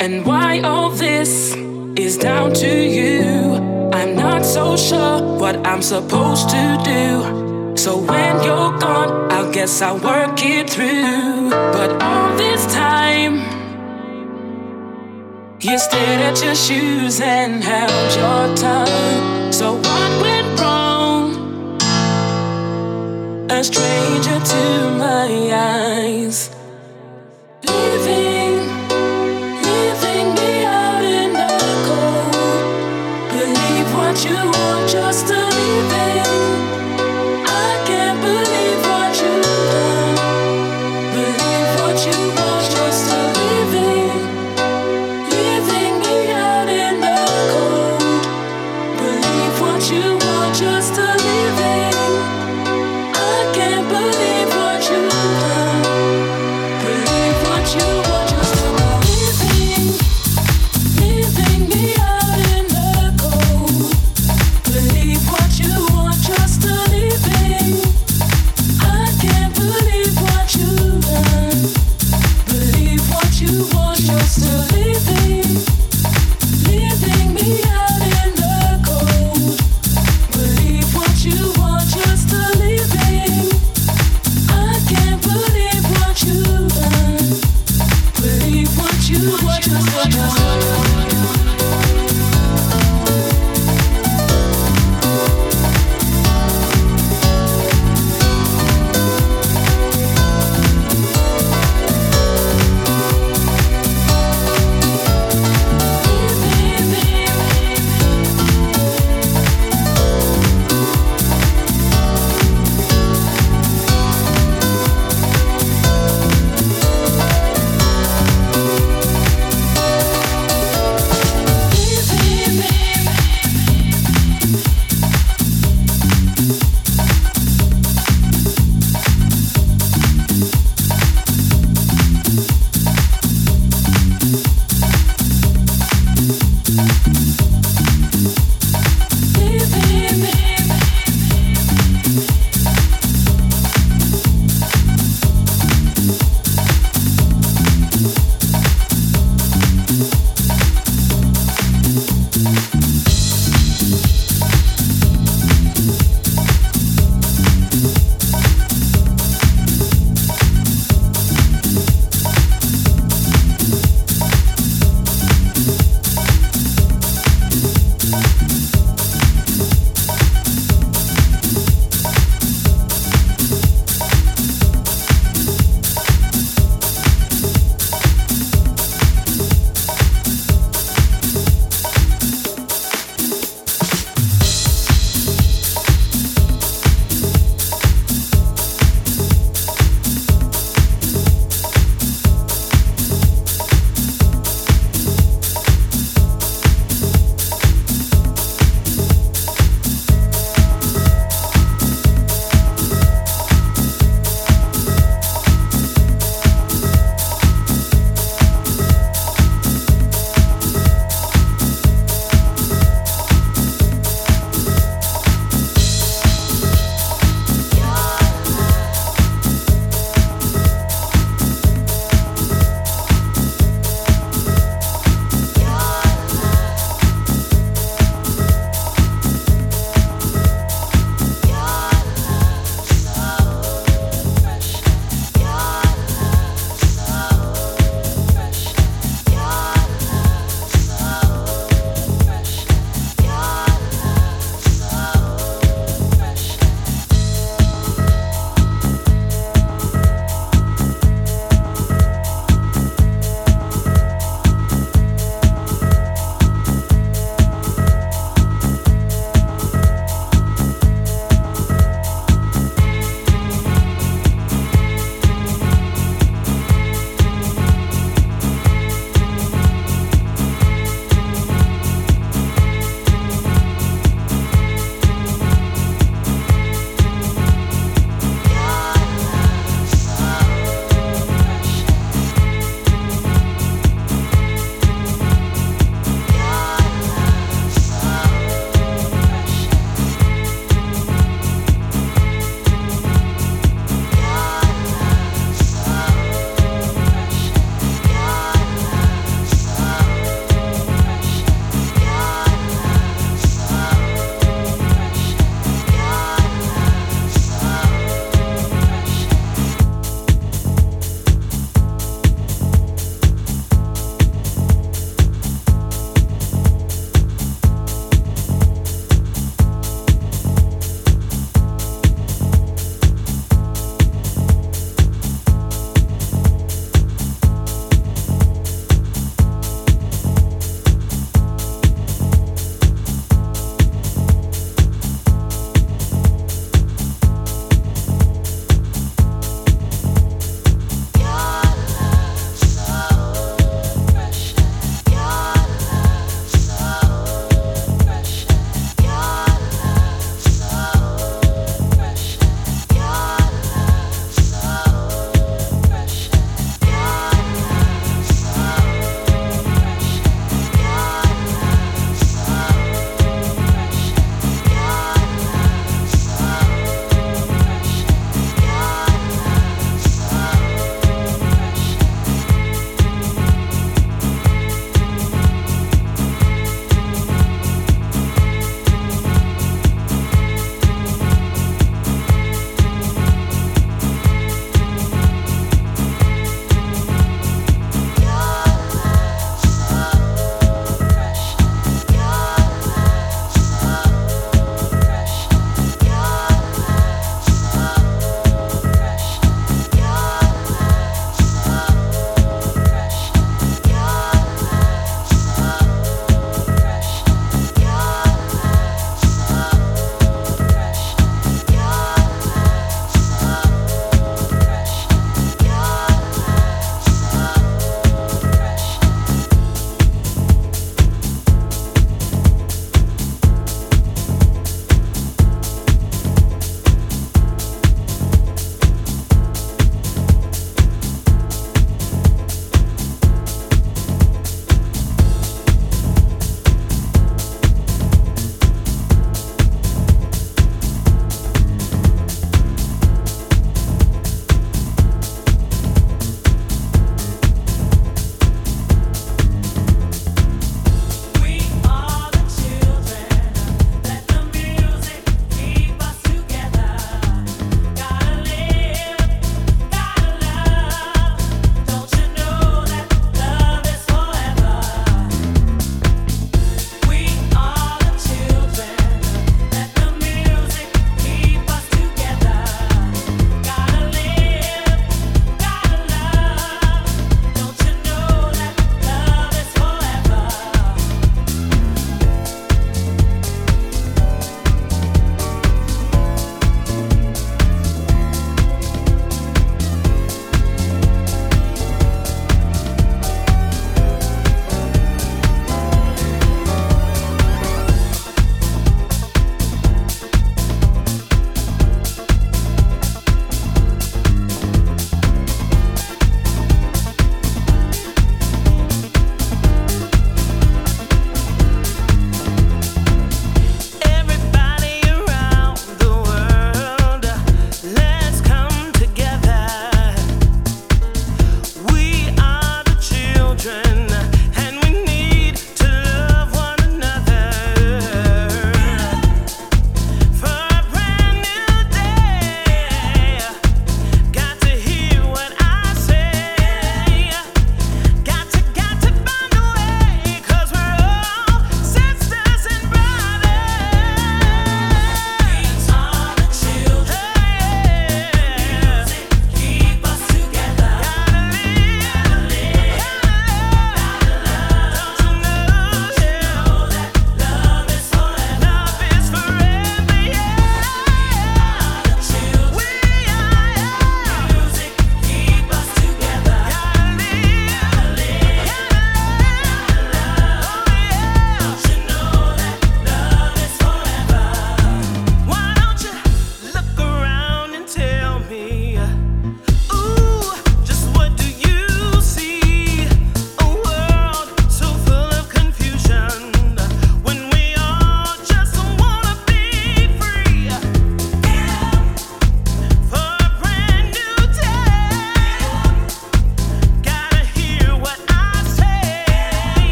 And why all this is down to you. I'm not so sure what I'm supposed to do. So when you're gone, I guess I'll work it through. But all this time, you stared at your shoes and held your tongue. So what went wrong? A stranger to my eyes. Living,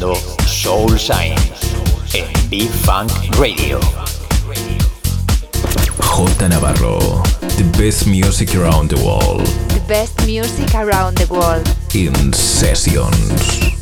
escuchando Soulshine en Be Funk Radio. Jota Navarro, the best music around the world. The best music around the world. In sessions.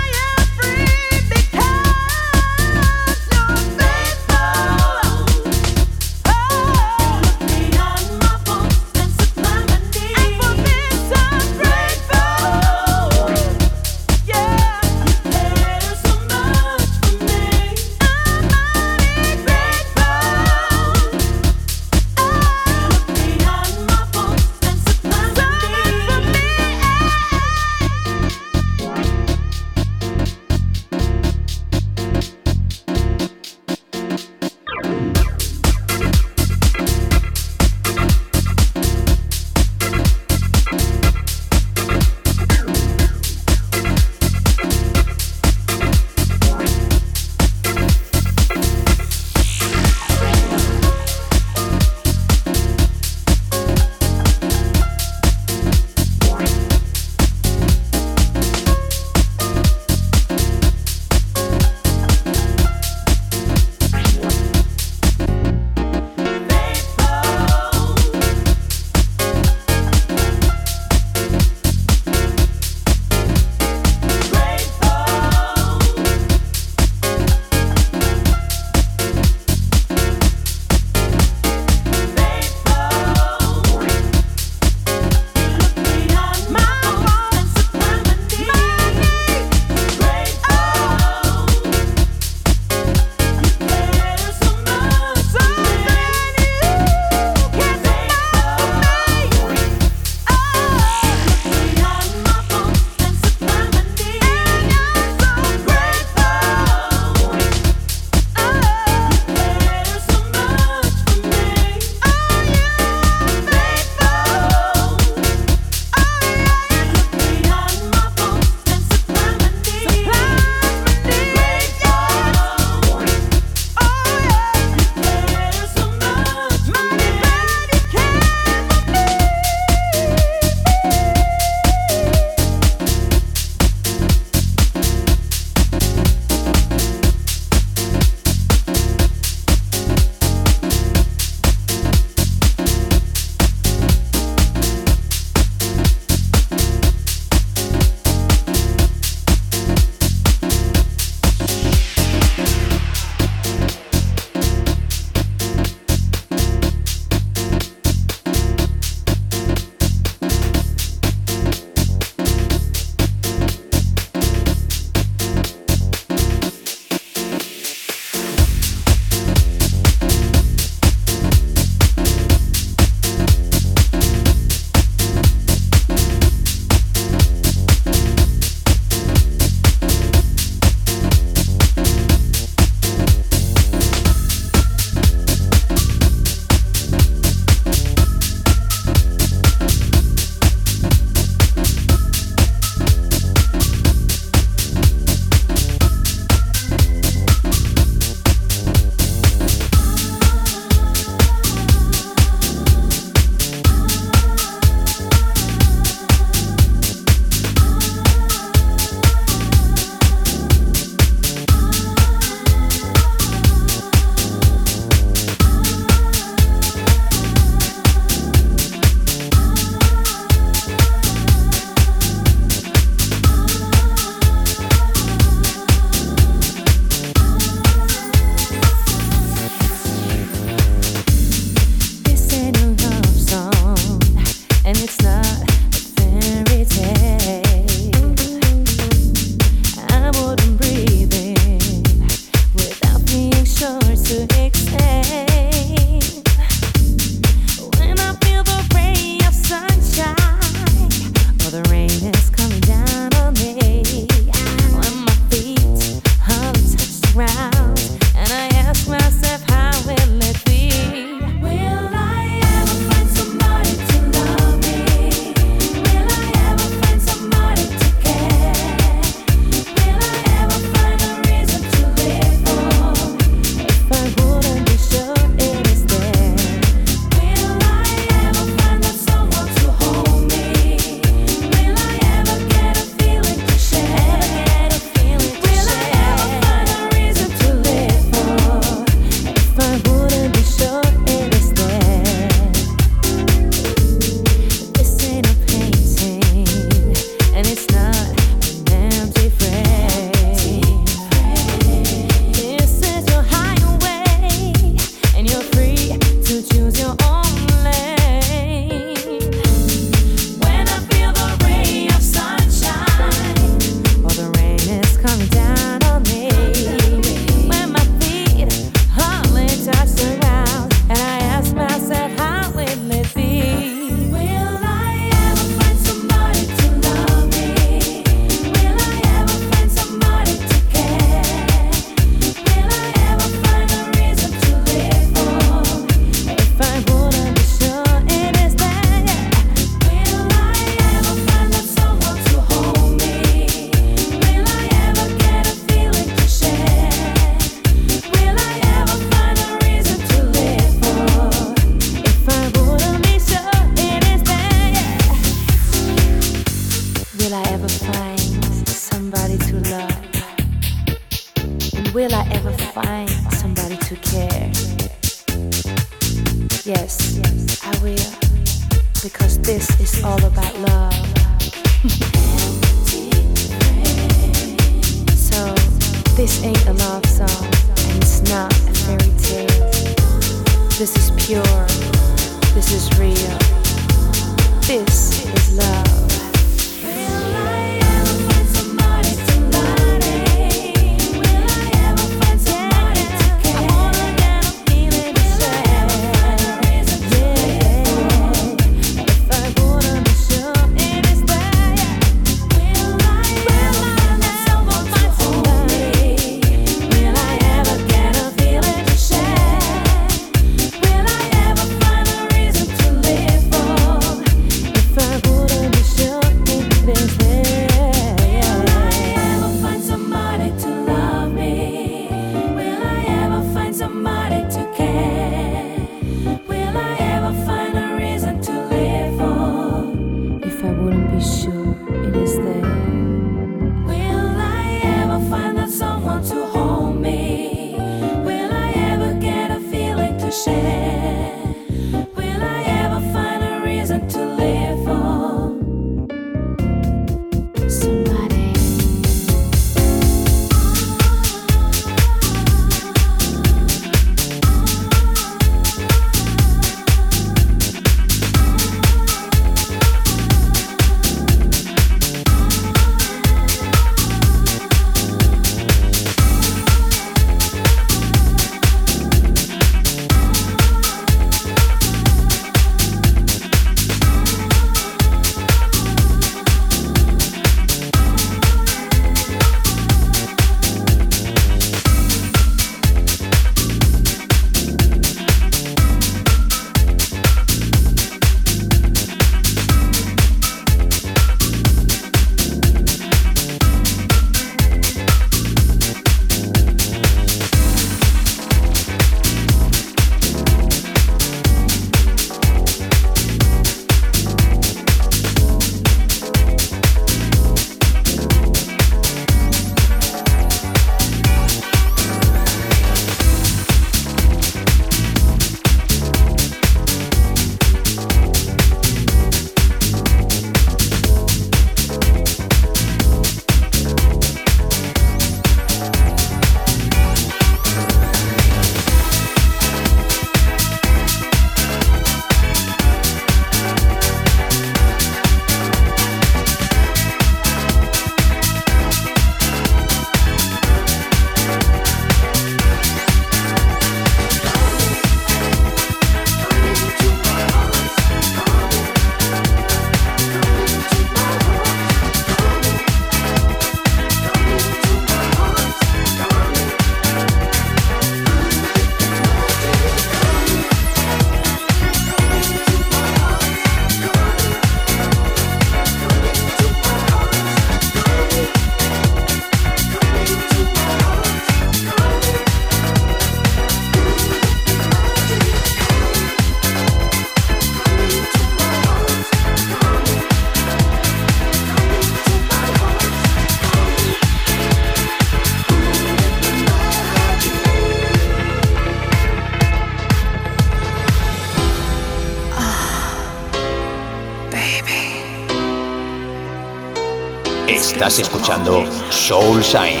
Soul Shine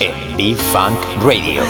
en B-Funk Radio.